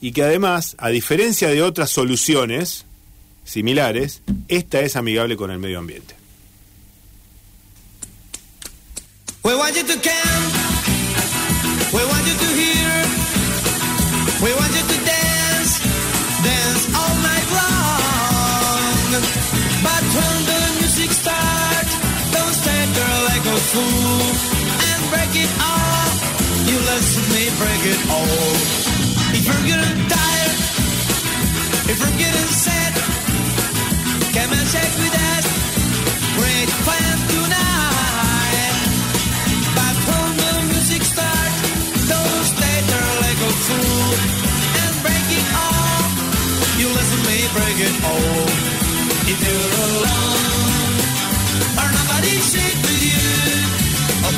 y que además, a diferencia de otras soluciones similares, esta es amigable con el medio ambiente. Dance. Dance all night long. But like a fool. And break it off. You listen me break it all. If you're getting tired, if you're getting sad, come and shake with us. Great plan tonight. But when the music starts, don't stay there like a fool and break it off. You listen me break it all. If you're alone or nobody shake all. Me all.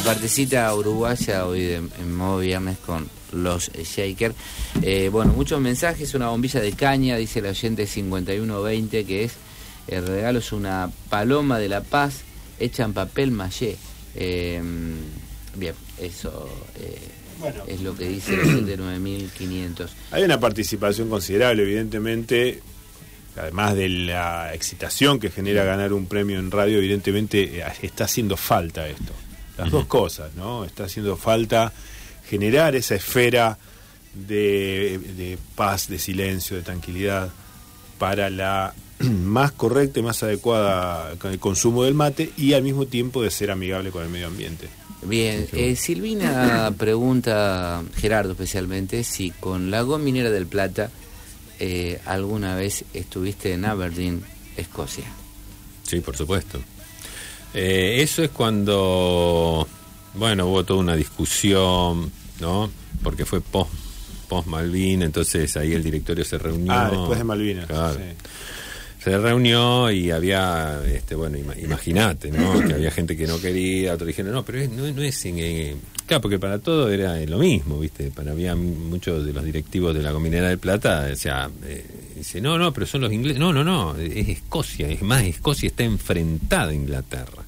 la partecita uruguaya hoy de- en modo viernes con los Shaker. Eh, bueno, muchos mensajes, una bombilla de caña, dice el oyente 5120, que es, el regalo es una paloma de la paz hecha en papel maché. Eh, bien, eso eh, Bueno. es lo que dice el oyente 9500. Hay una participación considerable, evidentemente, además de la excitación que genera ganar un premio en radio, evidentemente eh, está haciendo falta esto. Las dos cosas, ¿no? Está haciendo falta generar esa esfera de, de paz, de silencio, de tranquilidad para la más correcta y más adecuada con el consumo del mate y al mismo tiempo de ser amigable con el medio ambiente. Bien, eh, Silvina pregunta, Gerardo especialmente, si con la Minera del Plata eh, alguna vez estuviste en Aberdeen, Escocia. Sí, por supuesto. Eh, eso es cuando, bueno, hubo toda una discusión, ¿no? Porque fue post, post Malvin, entonces ahí el directorio se reunió. Ah, después de Malvinas. Claro. sí. Se reunió y había, este, bueno, ima- imagínate, ¿no? que había gente que no quería, otros dijeron, no, pero es- no, no es... eh, claro, porque para todo era lo mismo, ¿viste? Para había muchos de los directivos de la Cominera del Plata, o sea, eh, dice, no, no, pero son los ingleses. No, no, no, es Escocia, es más, Escocia está enfrentada a Inglaterra.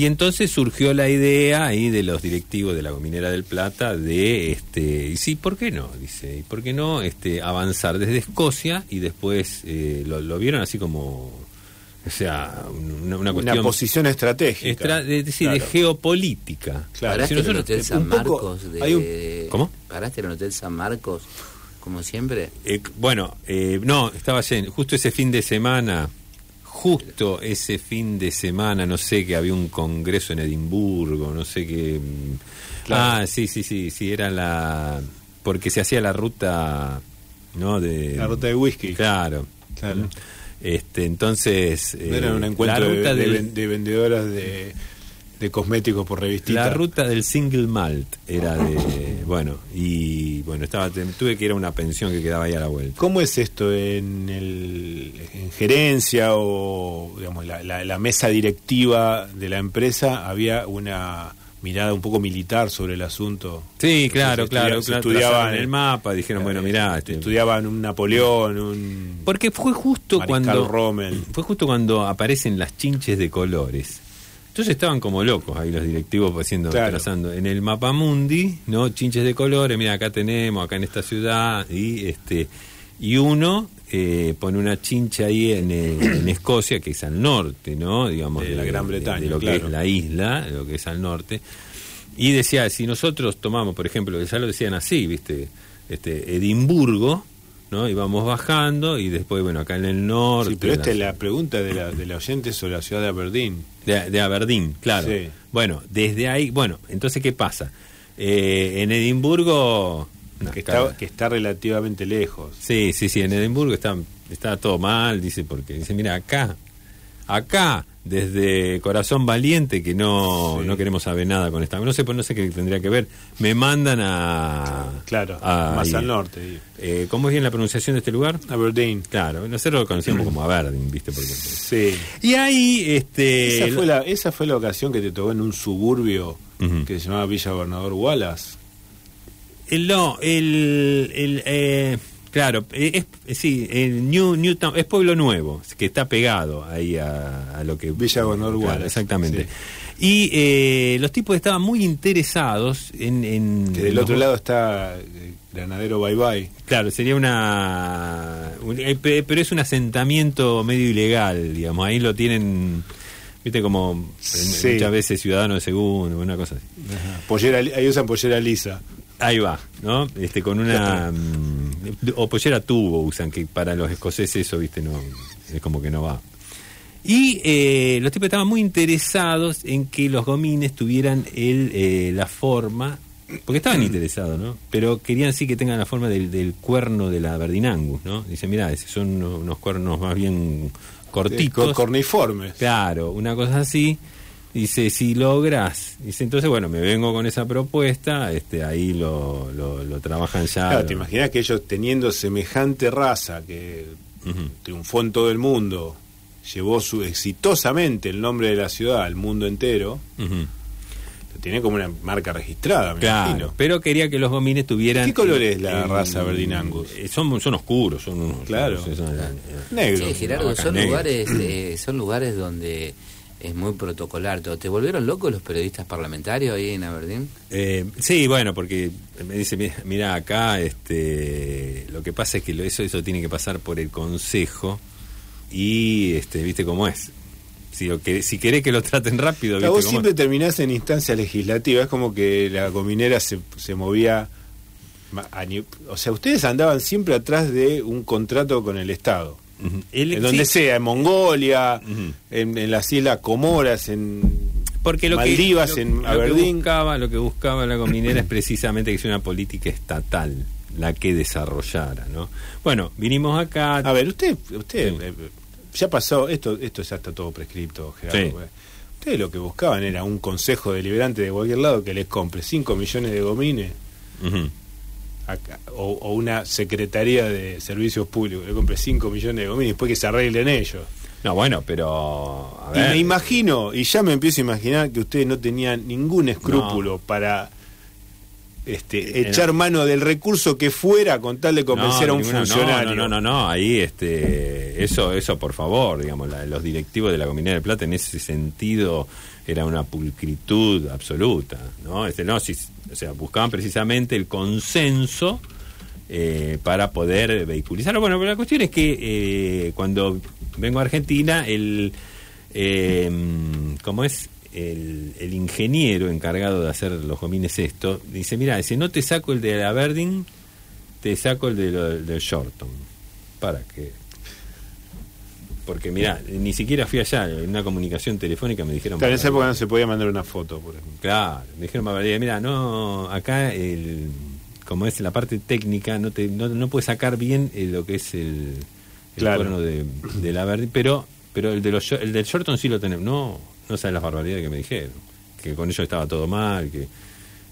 Y entonces surgió la idea ahí de los directivos de la Minera del Plata de, este, y sí, ¿por qué no? Dice, ¿y por qué no este, avanzar desde Escocia y después eh, lo, lo vieron así como, o sea, una, una cuestión... Una posición estratégica. extra- de, de- sí, de Claro. geopolítica. Claro. ¿Paraste Si en el Hotel San Marcos? De, hay un- ¿Cómo? ¿Paraste en el Hotel San Marcos, como siempre? Eh, bueno, eh, no, estaba lleno. Justo ese fin de semana, justo ese fin de semana, no sé, que había un congreso en Edimburgo, no sé qué. mm, Claro. Ah, sí, sí, sí, sí, era la. Porque se hacía la ruta, ¿no? De, La ruta de whisky. Claro. Claro. Este, entonces. No era eh, un encuentro la ruta de de vendedoras de, de cosméticos por revistita. La ruta del single malt era de. Bueno, y bueno, estaba tuve que ir a una pensión que quedaba ahí a la vuelta. ¿Cómo es esto en, el, en gerencia o digamos, la, la- la mesa directiva de la empresa? Había una mirada un poco militar sobre el asunto. Sí, claro, claro, claro. estudiaban trazaron el mapa, dijeron, bueno, mirá, este, estudiaban un Napoleón, un porque fue justo Mariscal cuando Rommel. fue justo cuando aparecen las chinches de colores. Entonces estaban como locos ahí los directivos haciendo Claro. trazando en el mapa mundi, ¿no? Chinches de colores, mira, acá tenemos, acá en esta ciudad y este y uno eh, pone una chincha ahí en, eh, en Escocia, que es al norte, ¿no? Digamos, De la Gran Bretaña, de lo que es la isla, de lo que es al norte. Y decía, si nosotros tomamos, por ejemplo, ya lo decían así, ¿viste? Este, Edimburgo, ¿no? Y vamos bajando y después, bueno, acá en el norte. Sí, pero esta la- es la pregunta de la, de la oyente sobre la ciudad de Aberdeen. de, de Aberdeen, claro. Sí. Bueno, desde ahí, bueno, entonces, ¿qué pasa? Eh, en Edimburgo... está, que está relativamente lejos. Sí, sí, sí, en Edimburgo está, está todo mal, dice, porque dice, mira, acá, acá, desde Corazón Valiente, que no, Sí. no queremos saber nada con esta, no sé, pues no sé qué tendría que ver, me mandan a... Claro, a- más ahí. al norte. Eh, ¿Cómo es bien la pronunciación de este lugar? Aberdeen. Claro, nosotros lo conocíamos como Aberdeen, ¿viste? Porque, Sí. y ahí, este... Esa fue, la, esa fue la ocasión que te tocó en un suburbio que se llamaba Villa Gobernador Wallace. El, no, el, el eh, claro, eh, es, sí, el New, Newtown, es Pueblo Nuevo, que está pegado ahí a, a lo que... Villa Claro, Wallace, Exactamente. sí. Y eh, los tipos estaban muy interesados en... en Que del los- otro lado está eh, Granadero Bye Bye. Claro, sería una... un- eh, pe- pero es un asentamiento medio ilegal, digamos, ahí lo tienen... Viste como eh, Sí. muchas veces ciudadano de segundo, una cosa así. Pollera, ahí usan pollera lisa. Ahí va, ¿no? Este, con una... mm, o pollera tubo usan, que para los escoceses eso, viste, no es como que no va. Y eh, los tipos estaban muy interesados en que los gomines tuvieran el, eh, la forma, porque estaban interesados, ¿no? Pero querían sí que tengan la forma del, del cuerno de la Verdinangus, ¿no? Dice, mira, son unos, unos cuernos más bien cortitos. Cor- corniformes. Claro, una cosa así. Dice, si logras, dice, entonces, bueno, me vengo con esa propuesta, este, ahí lo, lo, lo trabajan ya. Claro, lo- te imaginas que ellos teniendo semejante raza que triunfó en todo el mundo, llevó su exitosamente el nombre de la ciudad al mundo entero, Ujú. tiene como una marca registrada, me Claro, imagino. pero quería que los gomines tuvieran... ¿Qué color eh, es la eh, raza Verdin Angus? eh, Son, son oscuros, son unos... Claro. son- son- eh, Negro. Sí, Gerardo, son lugares, eh, son lugares donde es muy protocolar. todo. ¿Te volvieron locos los periodistas parlamentarios ahí en Aberdeen? Eh, sí, bueno, porque me dice, "Mira, mira acá, este, lo que pasa es que lo- eso, eso tiene que pasar por el consejo y, este, viste cómo es. Si, lo que, si querés que lo traten rápido, O viste vos cómo siempre es. terminás en instancia legislativa, es como que la gominera se, se movía... a O sea, ustedes andaban siempre atrás de un contrato con el Estado. En donde sea, en Mongolia, en, en las Islas Comoras, en porque lo Maldivas, que, en lo, lo que buscaba, lo que buscaba la gominera es precisamente que sea una política estatal la que desarrollara, ¿no? Bueno, vinimos acá. A ver, usted, usted Sí. eh, ya pasó, esto, esto ya está todo prescripto, Gerardo. Sí. Ustedes lo que buscaban era un consejo deliberante de cualquier lado que les compre 5 millones de gomines. Acá, o, o una secretaría de servicios públicos que le compre 5 millones de gomines y después que se arreglen ellos. No, bueno, pero. A Y me imagino, y ya me empiezo a imaginar que ustedes no tenían ningún escrúpulo para este, Eh, echar no. mano del recurso que fuera con tal de convencer No, a un ninguna- funcionario. No, no, no, no, ahí este, eso, eso por favor, digamos, la- los directivos de la Comunidad de Plata en ese sentido era una pulcritud absoluta, ¿no? Este, no, si, o sea, buscaban precisamente el consenso eh, para poder vehiculizarlo. Bueno, pero la cuestión es que eh, cuando vengo a Argentina, el, eh, ¿cómo es? El, el ingeniero encargado de hacer los gomines esto, dice, mira, dice, no te saco el de Aberdeen, te saco el de lo- del Shorton. ¿Para qué? Porque mira, ni siquiera fui allá, en una comunicación telefónica me dijeron... Claro, en esa época no se podía mandar una foto, por ejemplo. Claro, me dijeron mira, no, acá el, como es la parte técnica, no te, no, no puedes sacar bien eh, lo que es el, el Claro. cuerno de, de la verde, pero, pero el de los el del Shorton sí lo tenemos. No, no sabes las barbaridades que me dijeron, que con ellos estaba todo mal, que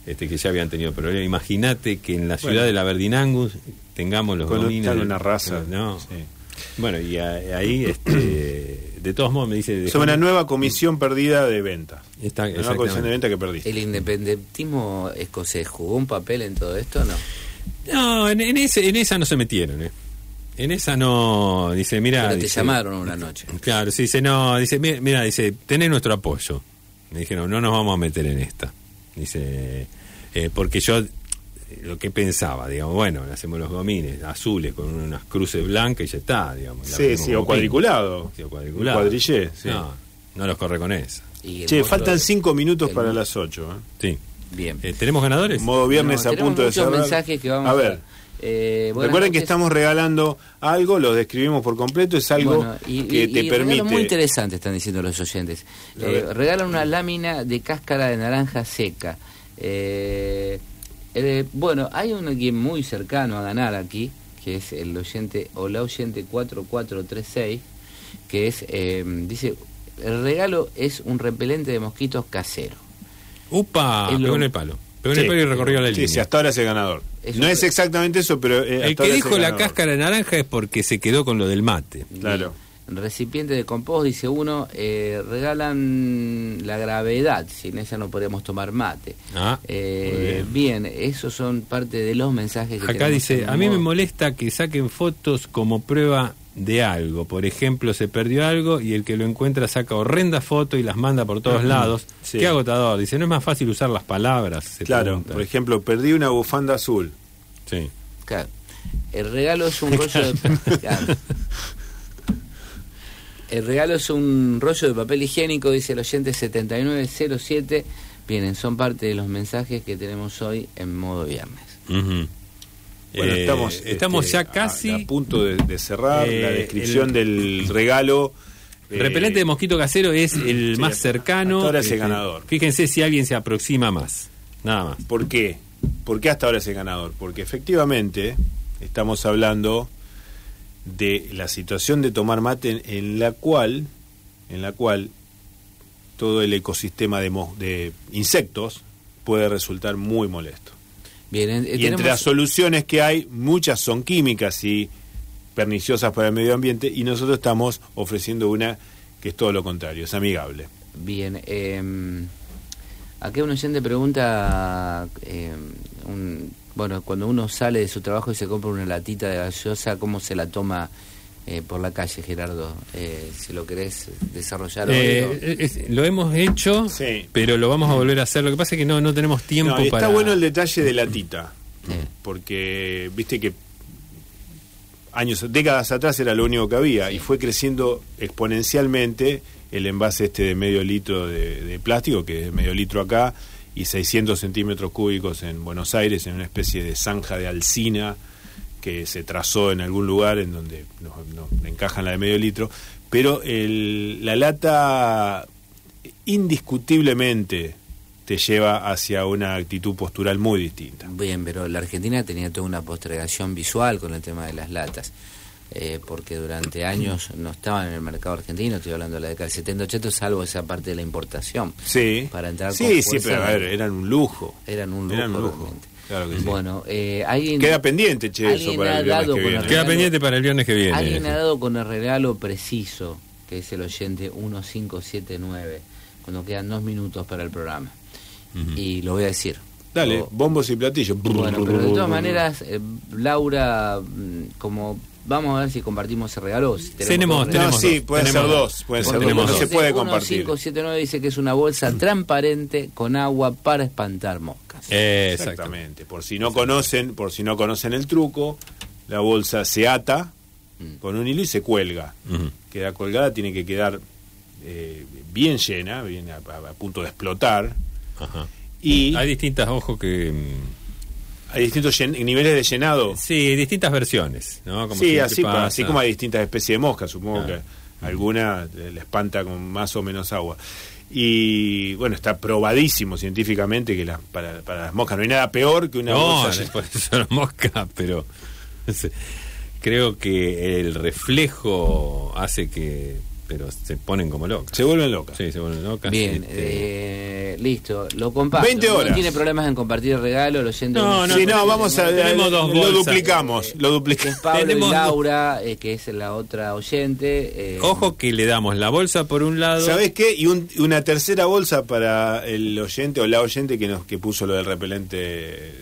este que ya habían tenido problemas. Imagínate que en la ciudad Bueno. de la Verdinangus tengamos los tal de- una raza. No. Sí. Bueno, y a- ahí este de todos modos me dice Es una nueva comisión perdida de ventas. Está, Una nueva comisión de exactamente. ventas que perdiste. ¿El independentismo escocés jugó un papel en todo esto o no? No, en, en ese, en esa no se metieron, ¿eh? En esa no, dice, mira... Pero te dice, llamaron una noche. Claro, sí, dice, no, dice, "Mi- mira, dice, tenés nuestro apoyo. Me dijeron, no nos vamos a meter en esta. Dice, eh, porque yo lo que pensaba, digamos, bueno, le hacemos los gomines azules con unas cruces blancas y ya está, digamos. Sí, sí, o cuadriculado. Sí, o cuadriculado. Cuadrillé, sí. No, no los corre con esa. Y Che, faltan cinco minutos el para las ocho. ¿eh? Sí. Bien. Eh, ¿Tenemos ganadores? Modo viernes No, a punto de cerrar. mensajes que vamos a ver. Eh, Recuerden que estamos regalando algo, lo describimos por completo, es algo Bueno, y, que y- te y regalos muy permite. interesante están diciendo los oyentes. Eh, regalan una lámina de cáscara de naranja seca. Eh, eh, bueno, hay un alguien muy cercano a ganar aquí, que es el oyente o la oyente 4436, que es, eh, dice, el regalo es un repelente de mosquitos casero. Upa, lo- pegó en el palo. Pegó en Sí, el palo y recorrió la sí, línea. sí, hasta ahora es el ganador. No es exactamente eso, pero. eh, el que dijo la cáscara de naranja es porque se quedó con lo del mate. Claro. Recipiente de compost, dice uno, eh, regalan la gravedad, sin esa no podríamos tomar mate. Ah, Eh, bien. esos son parte de los mensajes que Acá dice, a mí me molesta que saquen fotos como prueba de algo. Por ejemplo, se perdió algo y el que lo encuentra saca horrendas fotos y las manda por todos lados. Sí. Qué agotador. Dice, no es más fácil usar las palabras. Se Claro, pregunta. por ejemplo, perdí una bufanda azul. Sí. Claro. El regalo es un rollo de... Claro. El regalo es un rollo de papel higiénico, dice el oyente 7907. Vienen, son parte de los mensajes que tenemos hoy en modo viernes. Bueno, Eh, estamos, estamos este, ya a- casi... a, punto de, de cerrar Eh, la descripción el- del regalo. eh, Repelente de mosquito casero es el sí, más cercano. hasta ahora es el ganador. Fíjense si alguien se aproxima más. Nada más. ¿Por qué? ¿Por qué hasta ahora es el ganador? Porque efectivamente estamos hablando de la situación de tomar mate en, la cual en la cual todo el ecosistema de insectos puede resultar muy molesto. Bien, y tenemos- entre las soluciones que hay, muchas son químicas y perniciosas para el medio ambiente y nosotros estamos ofreciendo una que es todo lo contrario, es amigable. Bien, eh, acá un oyente pregunta, eh, un- bueno, cuando uno sale de su trabajo y se compra una latita de gaseosa, ¿cómo se la toma eh, por la calle, Gerardo? Eh, si lo querés desarrollar. Eh, hoy, ¿no? es- lo hemos hecho, Sí. pero lo vamos a volver a hacer. Lo que pasa es que no, no tenemos tiempo No, está para... bueno el detalle de la tita, Sí. porque viste que años, décadas atrás era lo único que había y fue creciendo exponencialmente el envase este de medio litro de, de plástico, que es medio litro acá, y 600 centímetros cúbicos en Buenos Aires, en una especie de zanja de alcina que se trazó en algún lugar en donde no, no encaja en la de medio litro, pero el- la lata indiscutiblemente te lleva hacia una actitud postural muy distinta. Bien, pero la Argentina tenía toda una postergación visual con el tema de las latas. eh, porque durante años no estaban en el mercado argentino, estoy hablando de la década del 70, 80, salvo esa parte de la importación. Sí, Para entrar sí, con sí, pero a ver, eran un lujo. Eran un lujo. Eran un lujo. realmente. Claro que sí. Bueno, eh, alguien... Queda pendiente, che, eso para el viernes que viene. Queda pendiente para el viernes que viene. Alguien ha dado con el regalo preciso, que es el oyente 1579, cuando quedan dos minutos para el programa. Y lo voy a decir. Dale, bombos y platillos. Bueno, pero de todas maneras, eh, Laura, mm, como vamos a ver si compartimos ese regalo. si Tenemos- dos No, regalos. sí, pueden ser tenemos dos, pueden ser dos, tenemos no se puede compartir. 1579 dice que es una bolsa transparente con agua para espantar moscas. Eh. Exactamente. Por si no conocen, por si no conocen el truco, la bolsa se ata Mm. con un hilo y se cuelga. Queda colgada, tiene que quedar eh, bien llena, bien a, a- a punto de explotar. Ajá. Y Hay distintas, ojo que... hay distintos niveles de llenado. Sí, distintas versiones, ¿no? Como sí, así, pasa. así como hay distintas especies de moscas, supongo que alguna eh, le espanta con más o menos agua. Y bueno, está probadísimo científicamente que la- para, para las moscas no hay nada peor que una No, bolsa después son moscas, pero creo que el reflejo hace que... Pero se ponen como locas. Se vuelven locas. Sí, se vuelven locas. Bien, este, eh, listo, lo comparto. 20 horas. No tiene problemas en compartir el regalo, lo oyente No, no, Sí, no, vamos a Tenemos dos lo bolsas. duplicamos, lo duplicamos. es Pablo Tenemos y dos- Laura, eh, que es la otra oyente. eh, Ojo que le damos la bolsa por un lado. ¿Sabés qué? Y un- una tercera bolsa para el oyente o la oyente que nos que puso lo del repelente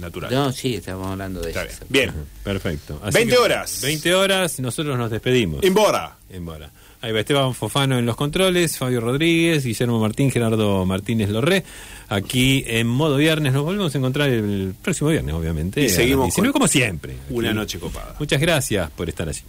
natural. No, sí, estamos hablando de Está eso. bien. Bien. Perfecto. 20 horas. 20 horas, nosotros nos despedimos. Embora. En Bora. Ahí va Esteban Fofano en los controles, Fabio Rodríguez, Guillermo Martín, Gerardo Martínez Lorré. Aquí en modo viernes nos volvemos a encontrar el próximo viernes, obviamente. Y seguimos 19, con como siempre. Una Aquí. noche copada. Muchas gracias por estar allí.